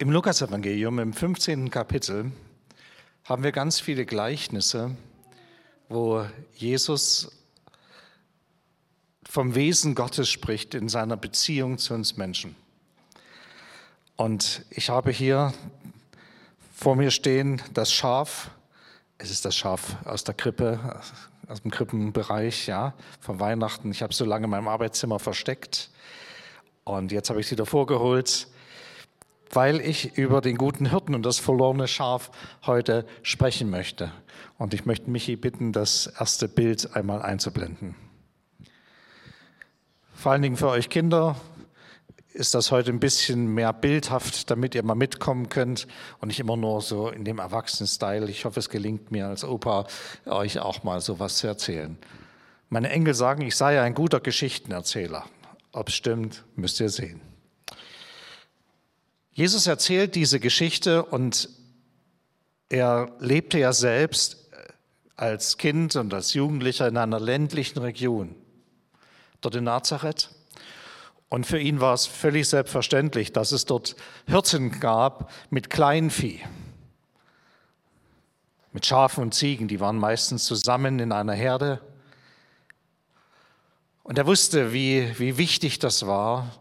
Im Lukasevangelium im 15. Kapitel haben wir ganz viele Gleichnisse, wo Jesus vom Wesen Gottes spricht in seiner Beziehung zu uns Menschen. Und ich habe hier vor mir stehen das Schaf. Es ist das Schaf aus der Krippe, aus dem Krippenbereich, ja, von Weihnachten. Ich habe es so lange in meinem Arbeitszimmer versteckt. Und jetzt habe ich sie davor geholt weil ich über den guten Hirten und das verlorene Schaf heute sprechen möchte. Und ich möchte Michi bitten, das erste Bild einmal einzublenden. Vor allen Dingen für euch Kinder ist das heute ein bisschen mehr bildhaft, damit ihr mal mitkommen könnt und nicht immer nur so in dem Erwachsenen-Style. Ich hoffe, es gelingt mir als Opa, euch auch mal sowas zu erzählen. Meine Enkel sagen, ich sei ein guter Geschichtenerzähler. Ob es stimmt, müsst ihr sehen. Jesus erzählt diese Geschichte und er lebte ja selbst als Kind und als Jugendlicher in einer ländlichen Region, dort in Nazareth. Und für ihn war es völlig selbstverständlich, dass es dort Hirten gab mit Kleinvieh, mit Schafen und Ziegen. Die waren meistens zusammen in einer Herde. Und er wusste, wie, wie wichtig das war,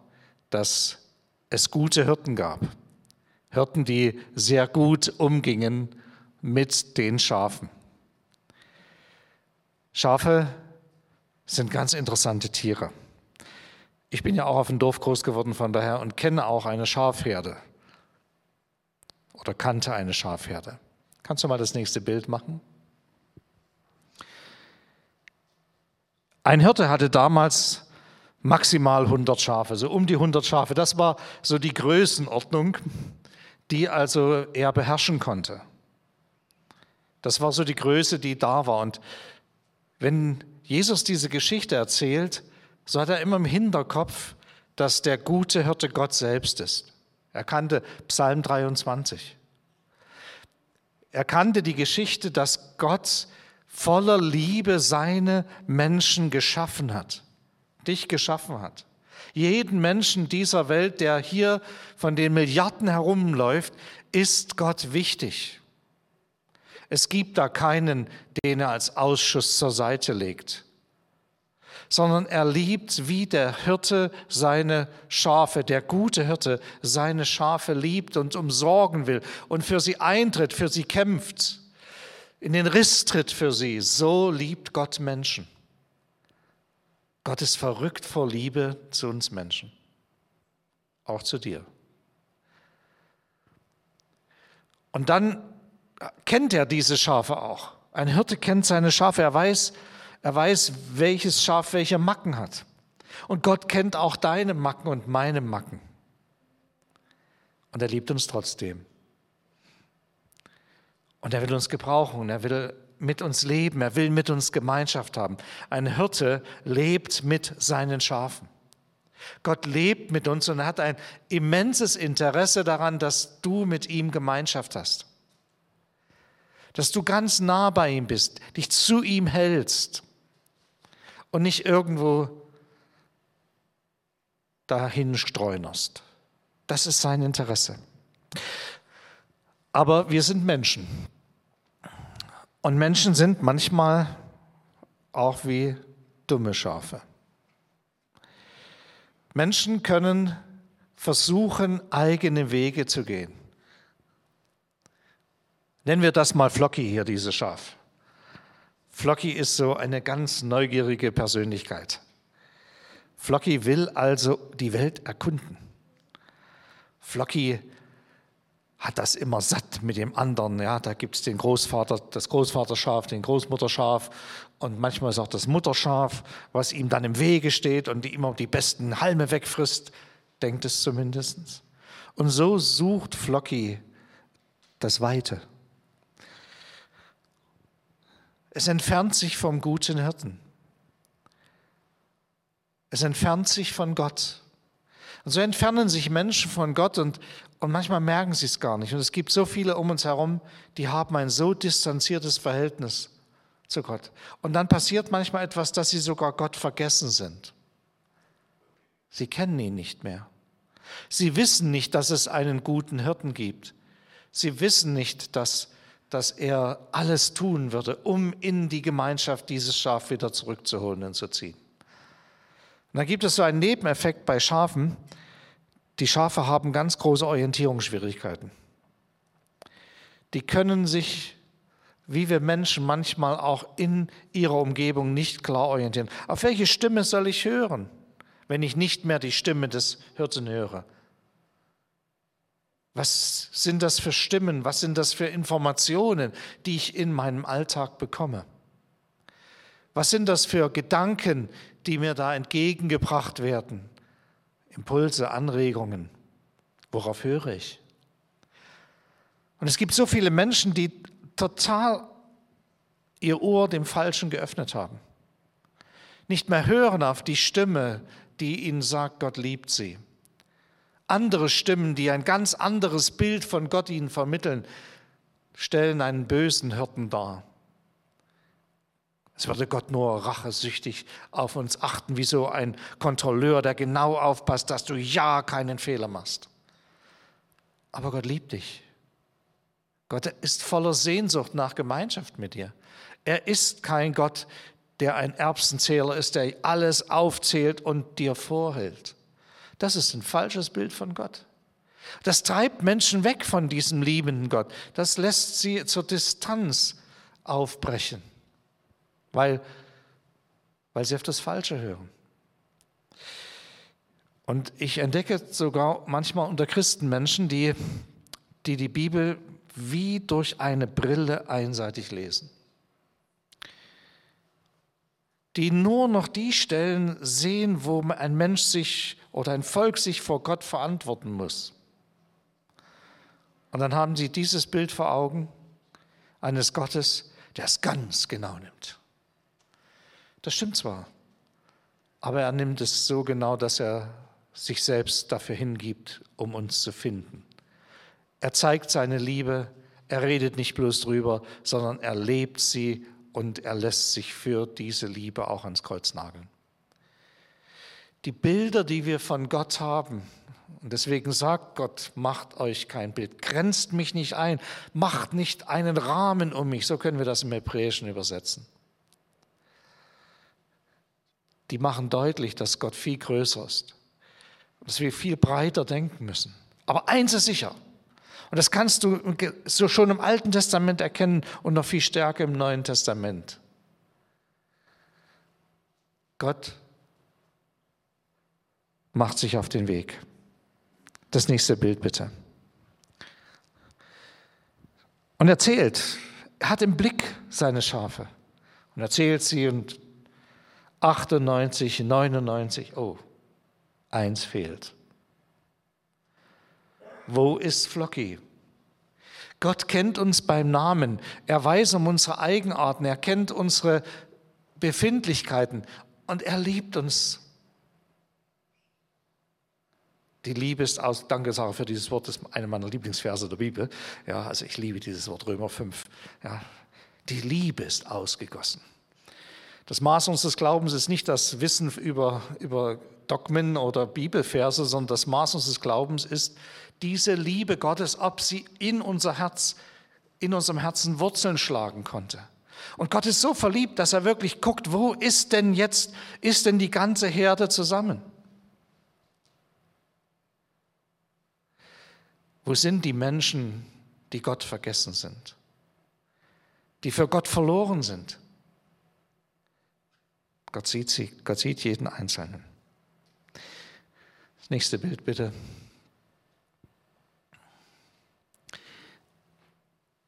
dass es gute Hirten gab. Hirten, die sehr gut umgingen mit den Schafen. Schafe sind ganz interessante Tiere. Ich bin ja auch auf dem Dorf groß geworden von daher und kenne auch eine Schafherde oder kannte eine Schafherde. Kannst du mal das nächste Bild machen? Ein Hirte hatte damals maximal 100 Schafe, so um die 100 Schafe. Das war so die Größenordnung, die also er beherrschen konnte. Das war so die Größe, die da war. Und wenn Jesus diese Geschichte erzählt, so hat er immer im Hinterkopf, dass der gute Hirte Gott selbst ist. Er kannte Psalm 23. Er kannte die Geschichte, dass Gott voller Liebe seine Menschen geschaffen hat dich geschaffen hat. Jeden Menschen dieser Welt, der hier von den Milliarden herumläuft, ist Gott wichtig. Es gibt da keinen, den er als Ausschuss zur Seite legt, sondern er liebt wie der Hirte seine Schafe, der gute Hirte seine Schafe liebt und umsorgen will und für sie eintritt, für sie kämpft, in den Riss tritt für sie. So liebt Gott Menschen. Gott ist verrückt vor Liebe zu uns Menschen, auch zu dir. Und dann kennt er diese Schafe auch. Ein Hirte kennt seine Schafe, er weiß, er weiß, welches Schaf welche Macken hat. Und Gott kennt auch deine Macken und meine Macken. Und er liebt uns trotzdem. Und er will uns gebrauchen er will mit uns leben, er will mit uns Gemeinschaft haben. Ein Hirte lebt mit seinen Schafen. Gott lebt mit uns und hat ein immenses Interesse daran, dass du mit ihm Gemeinschaft hast. Dass du ganz nah bei ihm bist, dich zu ihm hältst und nicht irgendwo dahin streunerst. Das ist sein Interesse. Aber wir sind Menschen. Und Menschen sind manchmal auch wie dumme Schafe. Menschen können versuchen, eigene Wege zu gehen. Nennen wir das mal Flocky hier, dieses Schaf. Flocky ist so eine ganz neugierige Persönlichkeit. Flocky will also die Welt erkunden. Flocky hat das immer satt mit dem anderen. Ja, da gibt es den Großvater, das Großvaterschaf, den Großmutterschaf und manchmal ist auch das Mutterschaf, was ihm dann im Wege steht und die immer die besten Halme wegfrisst, denkt es zumindest. Und so sucht Flocky das Weite. Es entfernt sich vom guten Hirten. Es entfernt sich von Gott. Und so entfernen sich Menschen von Gott und, und manchmal merken sie es gar nicht. Und es gibt so viele um uns herum, die haben ein so distanziertes Verhältnis zu Gott. Und dann passiert manchmal etwas, dass sie sogar Gott vergessen sind. Sie kennen ihn nicht mehr. Sie wissen nicht, dass es einen guten Hirten gibt. Sie wissen nicht, dass, dass er alles tun würde, um in die Gemeinschaft dieses Schaf wieder zurückzuholen und zu ziehen. Und dann gibt es so einen Nebeneffekt bei Schafen. Die Schafe haben ganz große Orientierungsschwierigkeiten. Die können sich, wie wir Menschen manchmal auch in ihrer Umgebung nicht klar orientieren. Auf welche Stimme soll ich hören? wenn ich nicht mehr die Stimme des Hirten höre? Was sind das für Stimmen? Was sind das für Informationen, die ich in meinem Alltag bekomme? Was sind das für Gedanken, die mir da entgegengebracht werden? Impulse, Anregungen. Worauf höre ich? Und es gibt so viele Menschen, die total ihr Ohr dem Falschen geöffnet haben. Nicht mehr hören auf die Stimme die ihnen sagt, Gott liebt sie. Andere Stimmen, die ein ganz anderes Bild von Gott ihnen vermitteln, stellen einen bösen Hirten dar. Es würde Gott nur rachesüchtig auf uns achten, wie so ein Kontrolleur, der genau aufpasst, dass du ja keinen Fehler machst. Aber Gott liebt dich. Gott ist voller Sehnsucht nach Gemeinschaft mit dir. Er ist kein Gott, der ein Erbsenzähler ist, der alles aufzählt und dir vorhält. Das ist ein falsches Bild von Gott. Das treibt Menschen weg von diesem liebenden Gott. Das lässt sie zur Distanz aufbrechen, weil, weil sie auf das Falsche hören. Und ich entdecke sogar manchmal unter Christen Menschen, die, die die Bibel wie durch eine Brille einseitig lesen die nur noch die Stellen sehen, wo ein Mensch sich oder ein Volk sich vor Gott verantworten muss. Und dann haben sie dieses Bild vor Augen eines Gottes, der es ganz genau nimmt. Das stimmt zwar, aber er nimmt es so genau, dass er sich selbst dafür hingibt, um uns zu finden. Er zeigt seine Liebe, er redet nicht bloß drüber, sondern er lebt sie und er lässt sich für diese Liebe auch ans Kreuz nageln. Die Bilder, die wir von Gott haben, und deswegen sagt Gott, macht euch kein Bild, grenzt mich nicht ein, macht nicht einen Rahmen um mich, so können wir das im Hebräischen übersetzen. Die machen deutlich, dass Gott viel größer ist, dass wir viel breiter denken müssen. Aber eins ist sicher, und das kannst du so schon im Alten Testament erkennen und noch viel stärker im Neuen Testament. Gott macht sich auf den Weg. Das nächste Bild bitte. Und erzählt, er hat im Blick seine Schafe und erzählt sie und 98, 99, oh, eins fehlt. Wo ist Flocky? Gott kennt uns beim Namen. Er weiß um unsere Eigenarten. Er kennt unsere Befindlichkeiten. Und er liebt uns. Die Liebe ist aus, danke Sarah für dieses Wort, das ist eine meiner Lieblingsverse der Bibel. Ja, also ich liebe dieses Wort, Römer 5. Ja, die Liebe ist ausgegossen. Das Maß unseres Glaubens ist nicht das Wissen über, über Dogmen oder Bibelverse, sondern das Maß unseres Glaubens ist diese Liebe Gottes, ob sie in unser Herz, in unserem Herzen Wurzeln schlagen konnte. Und Gott ist so verliebt, dass er wirklich guckt, wo ist denn jetzt, ist denn die ganze Herde zusammen? Wo sind die Menschen, die Gott vergessen sind, die für Gott verloren sind? Gott sieht sie, Gott sieht jeden Einzelnen. Das nächste Bild bitte.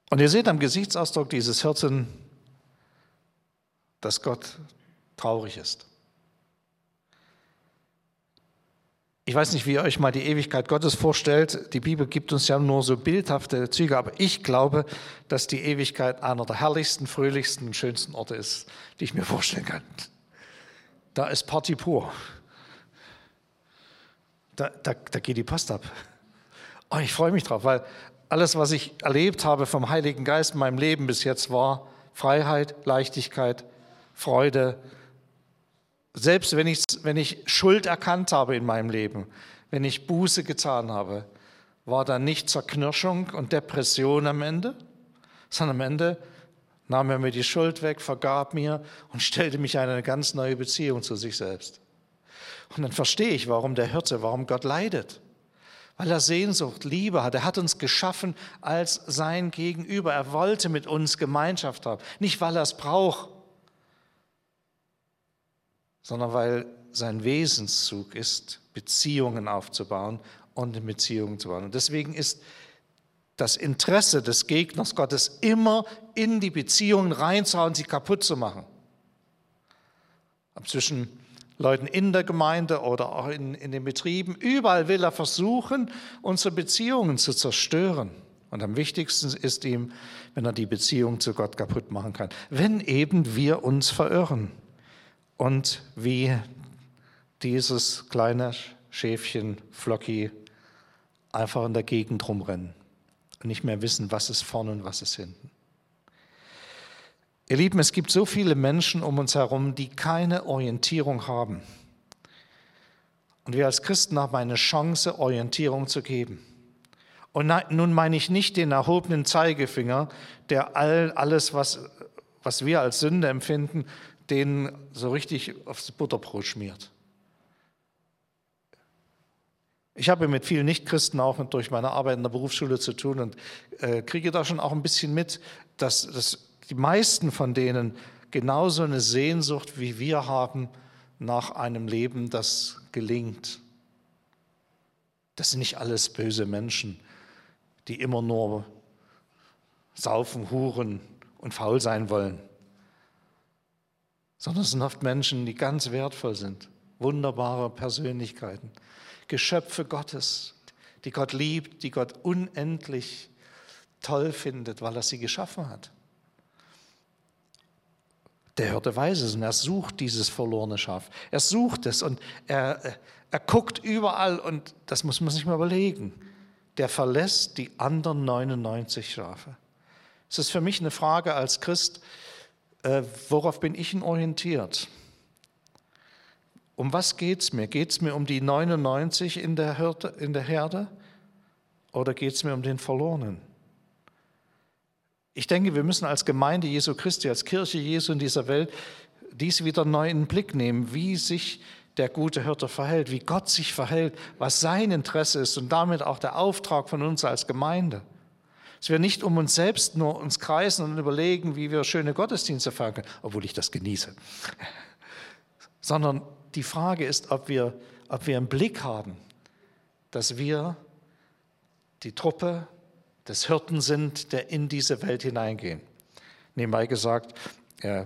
Und ihr seht am Gesichtsausdruck dieses Hirten, dass Gott traurig ist. Ich weiß nicht, wie ihr euch mal die Ewigkeit Gottes vorstellt. Die Bibel gibt uns ja nur so bildhafte Züge, aber ich glaube, dass die Ewigkeit einer der herrlichsten, fröhlichsten, schönsten Orte ist, die ich mir vorstellen kann. Da ist Party pur. Da, da, da geht die Post ab. Oh, ich freue mich drauf, weil alles, was ich erlebt habe vom Heiligen Geist in meinem Leben bis jetzt, war Freiheit, Leichtigkeit, Freude. Selbst wenn ich, wenn ich Schuld erkannt habe in meinem Leben, wenn ich Buße getan habe, war da nicht Zerknirschung und Depression am Ende, sondern am Ende nahm er mir die Schuld weg, vergab mir und stellte mich in eine ganz neue Beziehung zu sich selbst. Und dann verstehe ich, warum der Hirte, warum Gott leidet. Weil er Sehnsucht, Liebe hat. Er hat uns geschaffen als sein Gegenüber. Er wollte mit uns Gemeinschaft haben. Nicht, weil er es braucht, sondern weil sein Wesenszug ist, Beziehungen aufzubauen und in Beziehungen zu bauen. Und deswegen ist das Interesse des Gegners Gottes immer in die Beziehungen reinzuhauen, sie kaputt zu machen. Zwischen Leuten in der Gemeinde oder auch in, in den Betrieben, überall will er versuchen, unsere Beziehungen zu zerstören. Und am wichtigsten ist ihm, wenn er die Beziehung zu Gott kaputt machen kann. Wenn eben wir uns verirren und wie dieses kleine Schäfchen Flocky einfach in der Gegend rumrennen und nicht mehr wissen, was ist vorne und was ist hinten. Ihr Lieben, es gibt so viele Menschen um uns herum, die keine Orientierung haben. Und wir als Christen haben eine Chance, Orientierung zu geben. Und nun meine ich nicht den erhobenen Zeigefinger, der all, alles, was, was wir als Sünde empfinden, den so richtig aufs Butterbrot schmiert. Ich habe mit vielen Nichtchristen auch durch meine Arbeit in der Berufsschule zu tun und äh, kriege da schon auch ein bisschen mit, dass, dass die meisten von denen genauso eine Sehnsucht wie wir haben nach einem Leben, das gelingt. Das sind nicht alles böse Menschen, die immer nur saufen, huren und faul sein wollen, sondern es sind oft Menschen, die ganz wertvoll sind, wunderbare Persönlichkeiten, Geschöpfe Gottes, die Gott liebt, die Gott unendlich toll findet, weil er sie geschaffen hat. Der Hirte weiß es und er sucht dieses verlorene Schaf. Er sucht es und er, er guckt überall und das muss man sich mal überlegen. Der verlässt die anderen 99 Schafe. Es ist für mich eine Frage als Christ, äh, worauf bin ich denn orientiert? Um was geht es mir? Geht es mir um die 99 in der, Hirte, in der Herde oder geht es mir um den Verlorenen? Ich denke, wir müssen als Gemeinde Jesu Christi, als Kirche Jesu in dieser Welt dies wieder neu in den Blick nehmen, wie sich der gute Hirte verhält, wie Gott sich verhält, was sein Interesse ist und damit auch der Auftrag von uns als Gemeinde. Dass wir nicht um uns selbst nur uns kreisen und überlegen, wie wir schöne Gottesdienste feiern können, obwohl ich das genieße, sondern die Frage ist, ob wir, ob wir im Blick haben, dass wir die Truppe des Hirten sind, der in diese Welt hineingehen. Nebenbei gesagt, äh,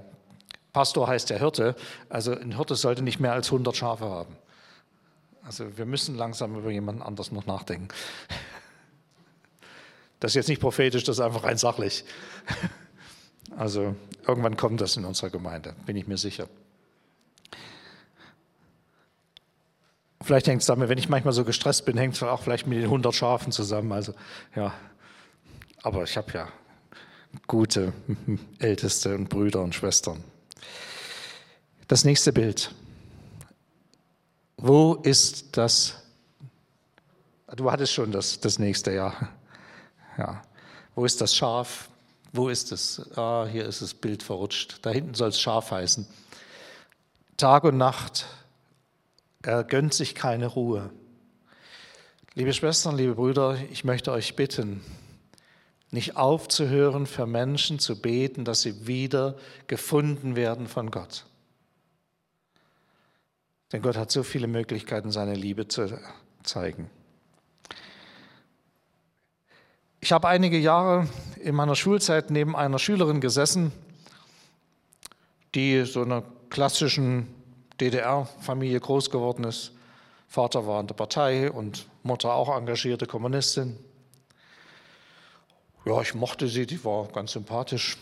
Pastor heißt der Hirte, also ein Hirte sollte nicht mehr als 100 Schafe haben. Also wir müssen langsam über jemanden anders noch nachdenken. Das ist jetzt nicht prophetisch, das ist einfach rein sachlich. Also irgendwann kommt das in unserer Gemeinde, bin ich mir sicher. Vielleicht hängt es damit, wenn ich manchmal so gestresst bin, hängt es auch vielleicht mit den 100 Schafen zusammen. Also, ja. Aber ich habe ja gute Älteste und Brüder und Schwestern. Das nächste Bild. Wo ist das? Du hattest schon das, das nächste, ja. ja. Wo ist das Schaf? Wo ist es? Ah, hier ist das Bild verrutscht. Da hinten soll es Schaf heißen. Tag und Nacht er gönnt sich keine Ruhe. Liebe Schwestern, liebe Brüder, ich möchte euch bitten, nicht aufzuhören, für Menschen zu beten, dass sie wieder gefunden werden von Gott. Denn Gott hat so viele Möglichkeiten, seine Liebe zu zeigen. Ich habe einige Jahre in meiner Schulzeit neben einer Schülerin gesessen, die so einer klassischen DDR-Familie groß geworden ist. Vater war in der Partei und Mutter auch engagierte Kommunistin. Ja, ich mochte sie, die war ganz sympathisch.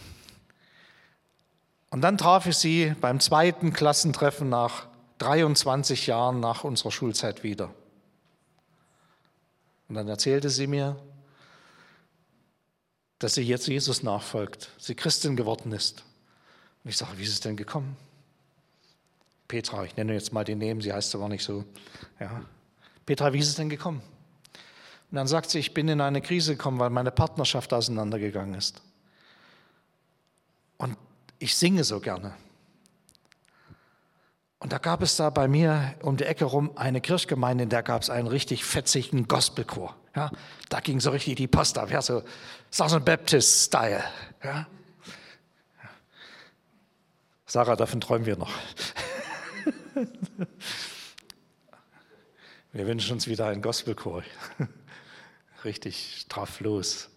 Und dann traf ich sie beim zweiten Klassentreffen nach 23 Jahren nach unserer Schulzeit wieder. Und dann erzählte sie mir, dass sie jetzt Jesus nachfolgt, sie Christin geworden ist. Und ich sage, wie ist es denn gekommen? Petra, ich nenne jetzt mal den Namen, sie heißt aber nicht so. Ja. Petra, wie ist es denn gekommen? Und dann sagt sie, ich bin in eine Krise gekommen, weil meine Partnerschaft auseinandergegangen ist. Und ich singe so gerne. Und da gab es da bei mir um die Ecke rum eine Kirchgemeinde, in der gab es einen richtig fetzigen Gospelchor. Ja, da ging so richtig die Post ab, ja, so Southern Baptist-Style. Ja. Sarah, davon träumen wir noch. wir wünschen uns wieder einen Gospelchor richtig straff los.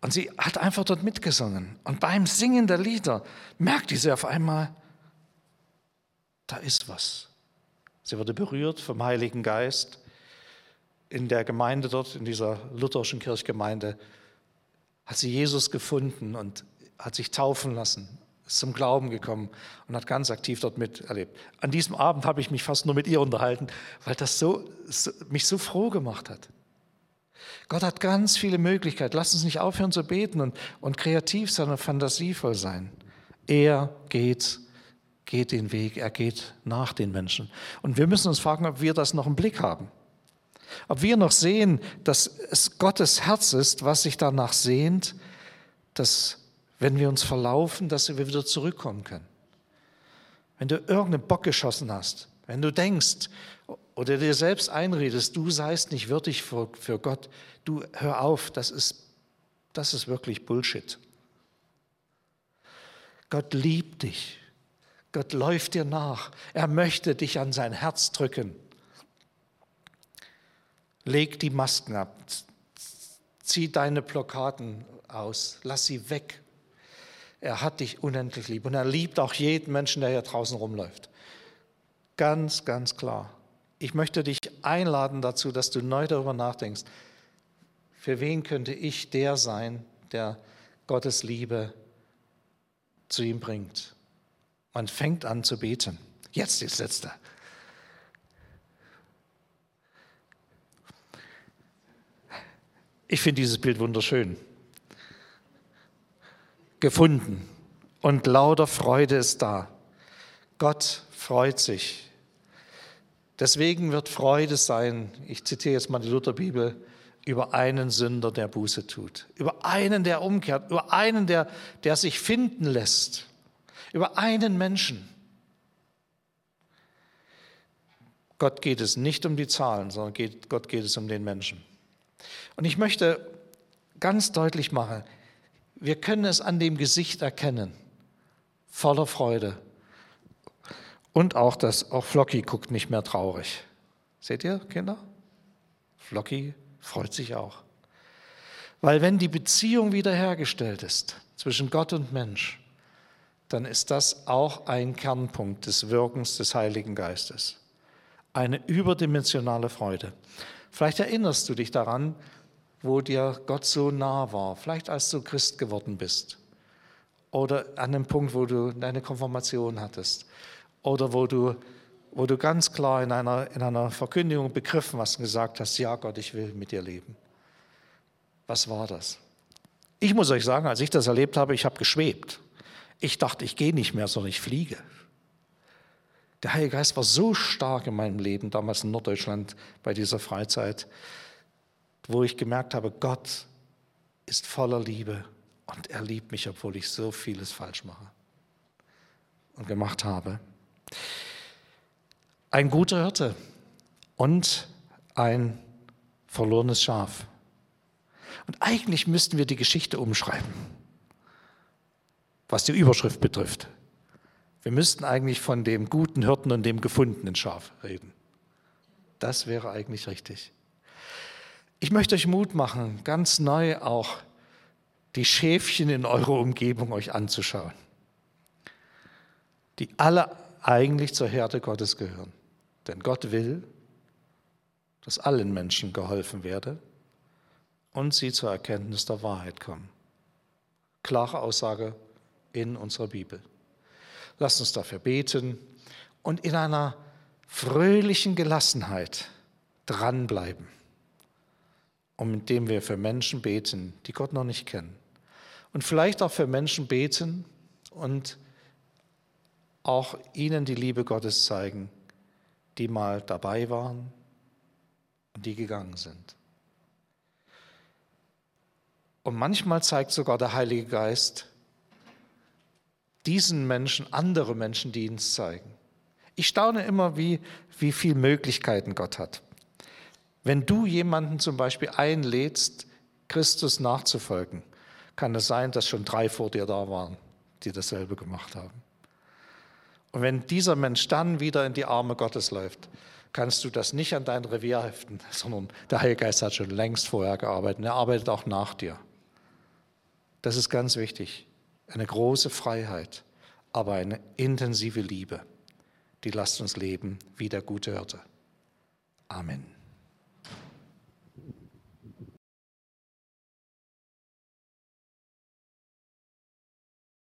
Und sie hat einfach dort mitgesungen. Und beim Singen der Lieder merkte sie auf einmal, da ist was. Sie wurde berührt vom Heiligen Geist. In der Gemeinde dort, in dieser lutherischen Kirchgemeinde, hat sie Jesus gefunden und hat sich taufen lassen, ist zum Glauben gekommen und hat ganz aktiv dort miterlebt. An diesem Abend habe ich mich fast nur mit ihr unterhalten, weil das so, so, mich so froh gemacht hat. Gott hat ganz viele Möglichkeiten. Lass uns nicht aufhören zu beten und, und kreativ, sondern fantasievoll sein. Er geht, geht den Weg, er geht nach den Menschen. Und wir müssen uns fragen, ob wir das noch im Blick haben. Ob wir noch sehen, dass es Gottes Herz ist, was sich danach sehnt, dass wenn wir uns verlaufen, dass wir wieder zurückkommen können. Wenn du irgendeinen Bock geschossen hast, wenn du denkst, oder dir selbst einredest, du seist nicht würdig für, für Gott, du hör auf, das ist, das ist wirklich Bullshit. Gott liebt dich. Gott läuft dir nach. Er möchte dich an sein Herz drücken. Leg die Masken ab. Zieh deine Blockaden aus. Lass sie weg. Er hat dich unendlich lieb. Und er liebt auch jeden Menschen, der hier draußen rumläuft. Ganz, ganz klar. Ich möchte dich einladen dazu, dass du neu darüber nachdenkst, für wen könnte ich der sein, der Gottes Liebe zu ihm bringt. Man fängt an zu beten. Jetzt das Letzte. Ich finde dieses Bild wunderschön. Gefunden und lauter Freude ist da. Gott freut sich Deswegen wird Freude sein, ich zitiere jetzt mal die Lutherbibel, über einen Sünder, der Buße tut, über einen, der umkehrt, über einen, der, der sich finden lässt, über einen Menschen. Gott geht es nicht um die Zahlen, sondern geht, Gott geht es um den Menschen. Und ich möchte ganz deutlich machen, wir können es an dem Gesicht erkennen, voller Freude, und auch das, auch Flocky guckt nicht mehr traurig. Seht ihr, Kinder? Flocky freut sich auch. Weil wenn die Beziehung wiederhergestellt ist zwischen Gott und Mensch, dann ist das auch ein Kernpunkt des Wirkens des Heiligen Geistes. Eine überdimensionale Freude. Vielleicht erinnerst du dich daran, wo dir Gott so nah war, vielleicht als du Christ geworden bist oder an dem Punkt, wo du deine Konfirmation hattest oder wo du, wo du ganz klar in einer, in einer Verkündigung begriffen hast und gesagt hast, ja Gott, ich will mit dir leben. Was war das? Ich muss euch sagen, als ich das erlebt habe, ich habe geschwebt. Ich dachte, ich gehe nicht mehr, sondern ich fliege. Der Heilige Geist war so stark in meinem Leben, damals in Norddeutschland bei dieser Freizeit, wo ich gemerkt habe, Gott ist voller Liebe und er liebt mich, obwohl ich so vieles falsch mache und gemacht habe. Ein guter Hirte und ein verlorenes Schaf. Und eigentlich müssten wir die Geschichte umschreiben, was die Überschrift betrifft. Wir müssten eigentlich von dem guten Hirten und dem gefundenen Schaf reden. Das wäre eigentlich richtig. Ich möchte euch Mut machen, ganz neu auch die Schäfchen in eurer Umgebung euch anzuschauen, die alle eigentlich zur Härte Gottes gehören. Denn Gott will, dass allen Menschen geholfen werde und sie zur Erkenntnis der Wahrheit kommen. Klare Aussage in unserer Bibel. Lasst uns dafür beten und in einer fröhlichen Gelassenheit dranbleiben, um indem wir für Menschen beten, die Gott noch nicht kennen. Und vielleicht auch für Menschen beten und auch ihnen die Liebe Gottes zeigen, die mal dabei waren die gegangen sind. Und manchmal zeigt sogar der Heilige Geist diesen Menschen andere Menschen, die ihn zeigen. Ich staune immer, wie, wie viele Möglichkeiten Gott hat. Wenn du jemanden zum Beispiel einlädst, Christus nachzufolgen, kann es sein, dass schon drei vor dir da waren, die dasselbe gemacht haben. Und wenn dieser Mensch dann wieder in die Arme Gottes läuft, kannst du das nicht an dein Revier heften, sondern der Heilige Geist hat schon längst vorher gearbeitet und er arbeitet auch nach dir. Das ist ganz wichtig. Eine große Freiheit, aber eine intensive Liebe, die lasst uns leben wie der gute Hirte. Amen.